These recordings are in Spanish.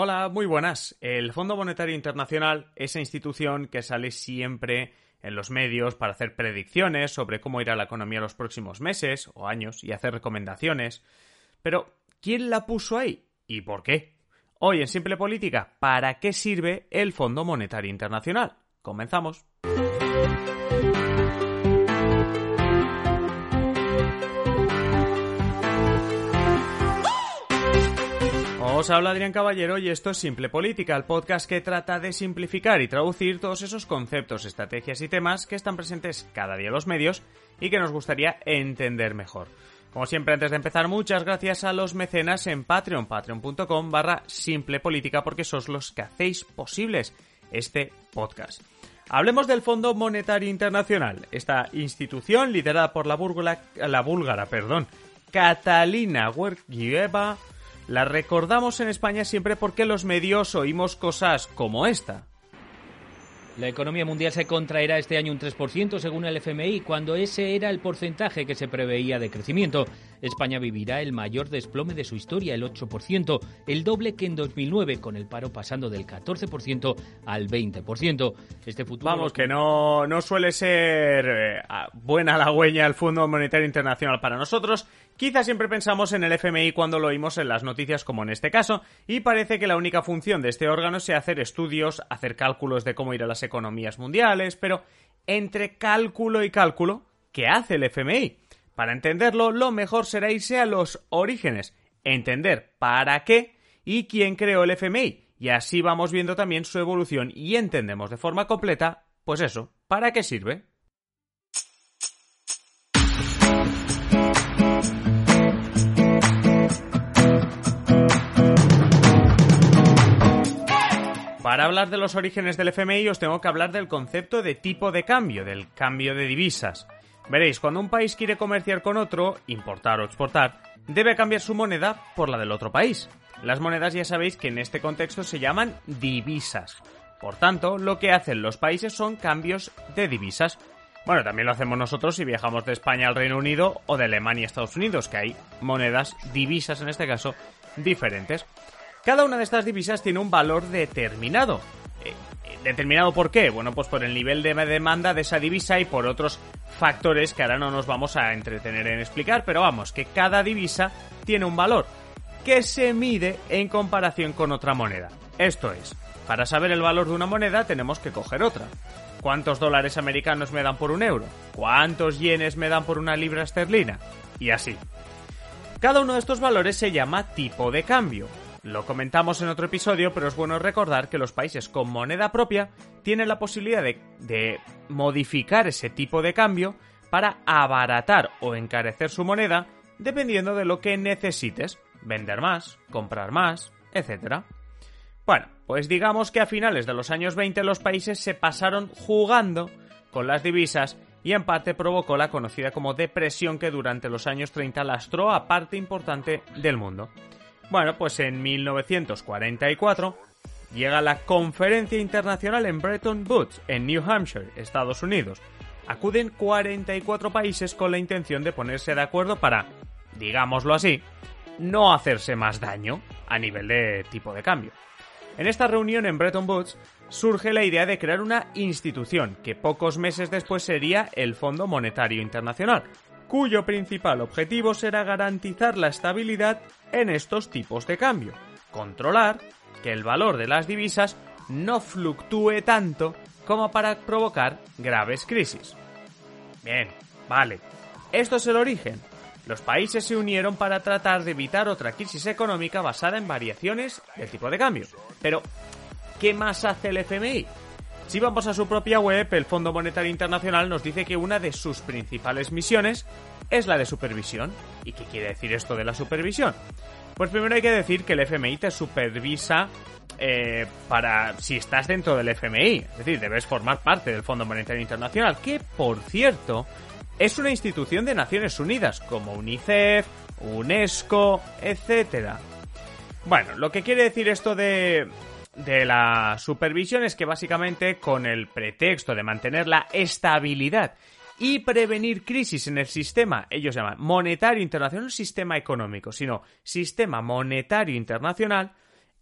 Hola, muy buenas. El Fondo Monetario Internacional, esa institución que sale siempre en los medios para hacer predicciones sobre cómo irá la economía los próximos meses o años y hacer recomendaciones. Pero, ¿quién la puso ahí? ¿Y por qué? Hoy en Simple Política, ¿para qué sirve el Fondo Monetario Internacional? Comenzamos. Os habla Adrián Caballero y esto es Simple Política, el podcast que trata de simplificar y traducir todos esos conceptos, estrategias y temas que están presentes cada día en los medios y que nos gustaría entender mejor. Como siempre, antes de empezar, muchas gracias a los mecenas en Patreon, patreon.com barra simple política, porque sois los que hacéis posibles este podcast. Hablemos del Fondo Monetario Internacional, esta institución liderada por la, búlgara, perdón, Catalina Georgieva, la recordamos en España siempre porque los medios oímos cosas como esta. La economía mundial se contraerá este año un 3% según el FMI, cuando ese era el porcentaje que se preveía de crecimiento. España vivirá el mayor desplome de su historia, el 8%, el doble que en 2009, con el paro pasando del 14% al 20%. Este futuro... Vamos, que no, no suele ser eh, buena la huella del Fondo Monetario Internacional para nosotros. Quizá siempre pensamos en el FMI cuando lo oímos en las noticias como en este caso, y parece que la única función de este órgano sea hacer estudios, hacer cálculos de cómo irán las economías mundiales, pero entre cálculo y cálculo, ¿qué hace el FMI? Para entenderlo, lo mejor será irse a los orígenes, entender para qué y quién creó el FMI, y así vamos viendo también su evolución y entendemos de forma completa, pues eso, ¿para qué sirve? Para hablar de los orígenes del FMI os tengo que hablar del concepto de tipo de cambio, del cambio de divisas. Veréis, cuando un país quiere comerciar con otro, importar o exportar, debe cambiar su moneda por la del otro país. Las monedas ya sabéis que en este contexto se llaman divisas. Por tanto, lo que hacen los países son cambios de divisas. Bueno, también lo hacemos nosotros si viajamos de España al Reino Unido o de Alemania a Estados Unidos, que hay monedas, divisas en este caso, diferentes. Cada una de estas divisas tiene un valor determinado. Eh, ¿Determinado por qué? Bueno, pues por el nivel de demanda de esa divisa y por otros factores que ahora no nos vamos a entretener en explicar, pero vamos, que cada divisa tiene un valor que se mide en comparación con otra moneda. Esto es, para saber el valor de una moneda tenemos que coger otra. ¿Cuántos dólares americanos me dan por un euro? ¿Cuántos yenes me dan por una libra esterlina? Y así. Cada uno de estos valores se llama tipo de cambio, lo comentamos en otro episodio, pero es bueno recordar que los países con moneda propia tienen la posibilidad de, modificar ese tipo de cambio para abaratar o encarecer su moneda dependiendo de lo que necesites, vender más, comprar más, etc. Bueno, pues digamos que a finales de los años 20 los países se pasaron jugando con las divisas y en parte provocó la conocida como depresión que durante los años 30 lastró a parte importante del mundo. Bueno, pues en 1944 llega la Conferencia Internacional en Bretton Woods, en New Hampshire, Estados Unidos. Acuden 44 países con la intención de ponerse de acuerdo para, digámoslo así, no hacerse más daño a nivel de tipo de cambio. En esta reunión en Bretton Woods surge la idea de crear una institución que pocos meses después sería el Fondo Monetario Internacional, cuyo principal objetivo será garantizar la estabilidad en estos tipos de cambio, controlar que el valor de las divisas no fluctúe tanto como para provocar graves crisis. Bien, vale. Esto es el origen. Los países se unieron para tratar de evitar otra crisis económica basada en variaciones del tipo de cambio. Pero, ¿qué más hace el FMI? Si vamos a su propia web, el Fondo Monetario Internacional nos dice que una de sus principales misiones es la de supervisión. ¿Y qué quiere decir esto de la supervisión? Pues primero hay que decir que el FMI te supervisa eh, para si estás dentro del FMI, es decir, debes formar parte del Fondo Monetario Internacional, que por cierto es una institución de Naciones Unidas, como UNICEF, UNESCO, etc. Bueno, lo que quiere decir esto de, de la supervisión es que básicamente con el pretexto de mantener la estabilidad y prevenir crisis en el sistema, ellos llaman monetario internacional, no sistema económico, sino sistema monetario internacional,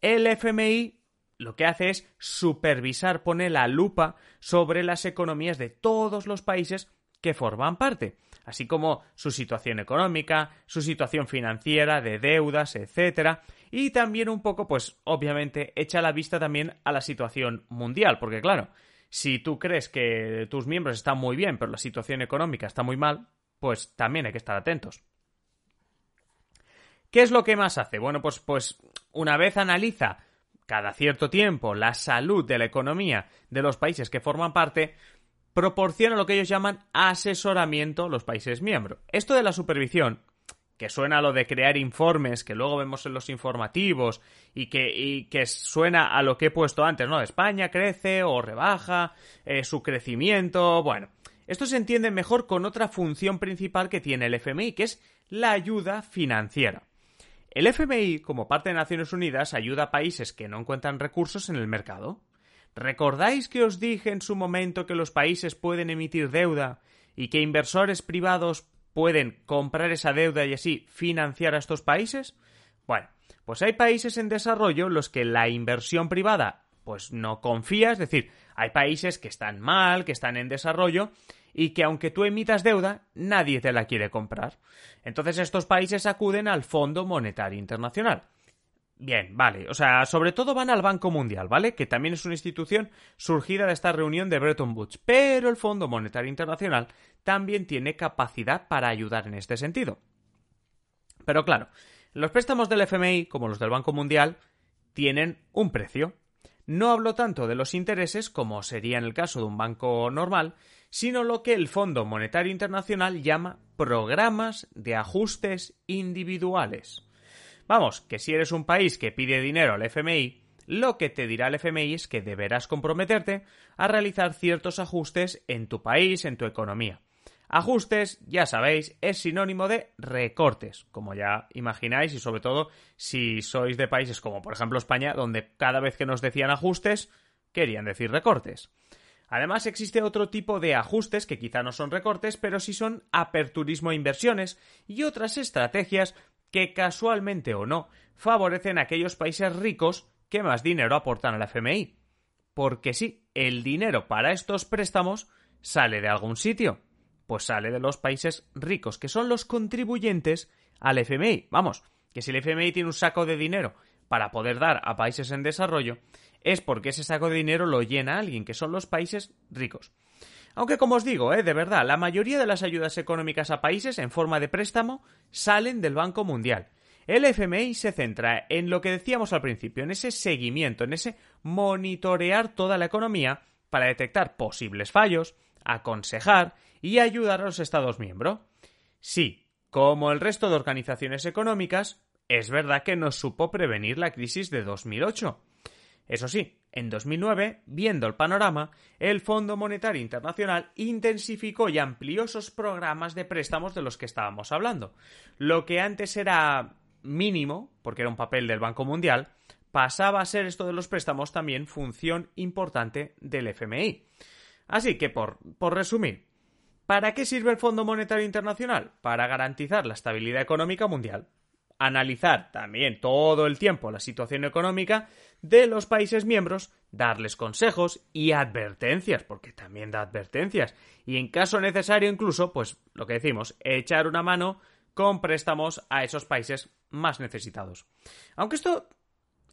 el FMI lo que hace es supervisar, pone la lupa sobre las economías de todos los países que forman parte, así como su situación económica, su situación financiera, de deudas, etcétera, y también un poco, pues, obviamente, echa la vista también a la situación mundial, porque claro, si tú crees que tus miembros están muy bien, pero la situación económica está muy mal, pues también hay que estar atentos. ¿Qué es lo que más hace? Bueno, pues, pues una vez analiza cada cierto tiempo la salud de la economía de los países que forman parte, proporciona lo que ellos llaman asesoramiento a los países miembros. Esto de la supervisión, que suena a lo de crear informes que luego vemos en los informativos y que, que suena a lo que he puesto antes, ¿no? España crece o rebaja eh, su crecimiento. Bueno, esto se entiende mejor con otra función principal que tiene el FMI, que es la ayuda financiera. El FMI, como parte de Naciones Unidas, ayuda a países que no encuentran recursos en el mercado. ¿Recordáis que os dije en su momento que los países pueden emitir deuda y que inversores privados pueden comprar esa deuda y así financiar a estos países? Bueno, pues hay países en desarrollo los que la inversión privada pues no confía, es decir, hay países que están mal, que están en desarrollo y que aunque tú emitas deuda, nadie te la quiere comprar. Entonces estos países acuden al Fondo Monetario Internacional. Bien, vale. O sea, sobre todo van al Banco Mundial, ¿vale? Que también es una institución surgida de esta reunión de Bretton Woods. Pero el Fondo Monetario Internacional también tiene capacidad para ayudar en este sentido. Pero claro, los préstamos del FMI, como los del Banco Mundial, tienen un precio. No hablo tanto de los intereses, como sería en el caso de un banco normal, sino lo que el Fondo Monetario Internacional llama programas de ajustes individuales. Vamos, que si eres un país que pide dinero al FMI, lo que te dirá el FMI es que deberás comprometerte a realizar ciertos ajustes en tu país, en tu economía. Ajustes, ya sabéis, es sinónimo de recortes, como ya imagináis, y sobre todo si sois de países como por ejemplo España, donde cada vez que nos decían ajustes, querían decir recortes. Además, existe otro tipo de ajustes que quizá no son recortes, pero sí son aperturismo e inversiones y otras estrategias que casualmente o no favorecen a aquellos países ricos que más dinero aportan al FMI. Porque sí, el dinero para estos préstamos sale de algún sitio. Pues sale de los países ricos, que son los contribuyentes al FMI. Vamos, que si el FMI tiene un saco de dinero para poder dar a países en desarrollo, es porque ese saco de dinero lo llena alguien, que son los países ricos. Aunque como os digo, eh, de verdad, la mayoría de las ayudas económicas a países en forma de préstamo salen del Banco Mundial. El FMI se centra en lo que decíamos al principio, en ese seguimiento, en ese monitorear toda la economía para detectar posibles fallos, aconsejar y ayudar a los Estados miembros. Sí, como el resto de organizaciones económicas, es verdad que no supo prevenir la crisis de 2008. Eso sí, en 2009, viendo el panorama, el Fondo Monetario Internacional intensificó y amplió esos programas de préstamos de los que estábamos hablando. Lo que antes era mínimo, porque era un papel del Banco Mundial, pasaba a ser esto de los préstamos también función importante del FMI. Así que, por, por resumir, ¿para qué sirve el Fondo Monetario Internacional? Para garantizar la estabilidad económica mundial analizar también todo el tiempo la situación económica de los países miembros, darles consejos y advertencias, porque también da advertencias, y en caso necesario incluso, pues lo que decimos, echar una mano con préstamos a esos países más necesitados. Aunque esto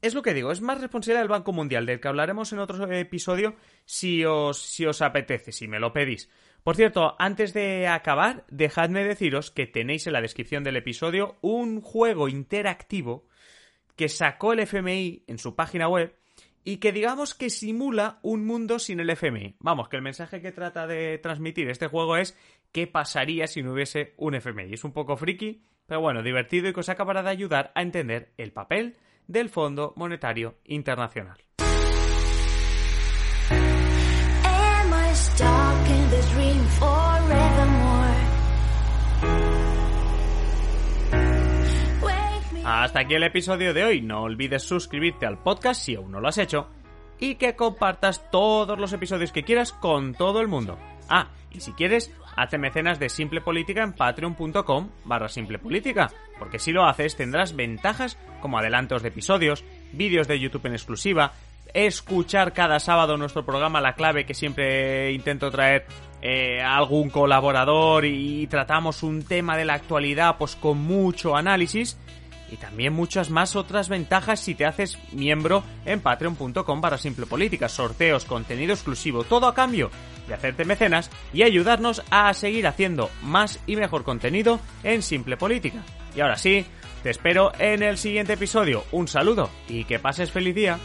es lo que digo, es más responsabilidad del Banco Mundial, del que hablaremos en otro episodio si os, si os apetece, si me lo pedís. Por cierto, antes de acabar, dejadme deciros que tenéis en la descripción del episodio un juego interactivo que sacó el FMI en su página web y que digamos que simula un mundo sin el FMI. Vamos, que el mensaje que trata de transmitir este juego es qué pasaría si no hubiese un FMI. Es un poco friki, pero bueno, divertido y que os acabará de ayudar a entender el papel del Fondo Monetario Internacional. Hasta aquí el episodio de hoy. No olvides suscribirte al podcast si aún no lo has hecho y que compartas todos los episodios que quieras con todo el mundo. Ah, y si quieres, hazte mecenas de Simple Política en patreon.com barra Simple Política, porque si lo haces tendrás ventajas como adelantos de episodios, vídeos de YouTube en exclusiva, escuchar cada sábado nuestro programa La Clave, que siempre intento traer eh, algún colaborador y tratamos un tema de la actualidad pues con mucho análisis y también muchas más otras ventajas si te haces miembro en patreon.com para simple política, sorteos, contenido exclusivo, todo a cambio de hacerte mecenas y ayudarnos a seguir haciendo más y mejor contenido en simple política. Y ahora sí, te espero en el siguiente episodio. Un saludo y que pases feliz día.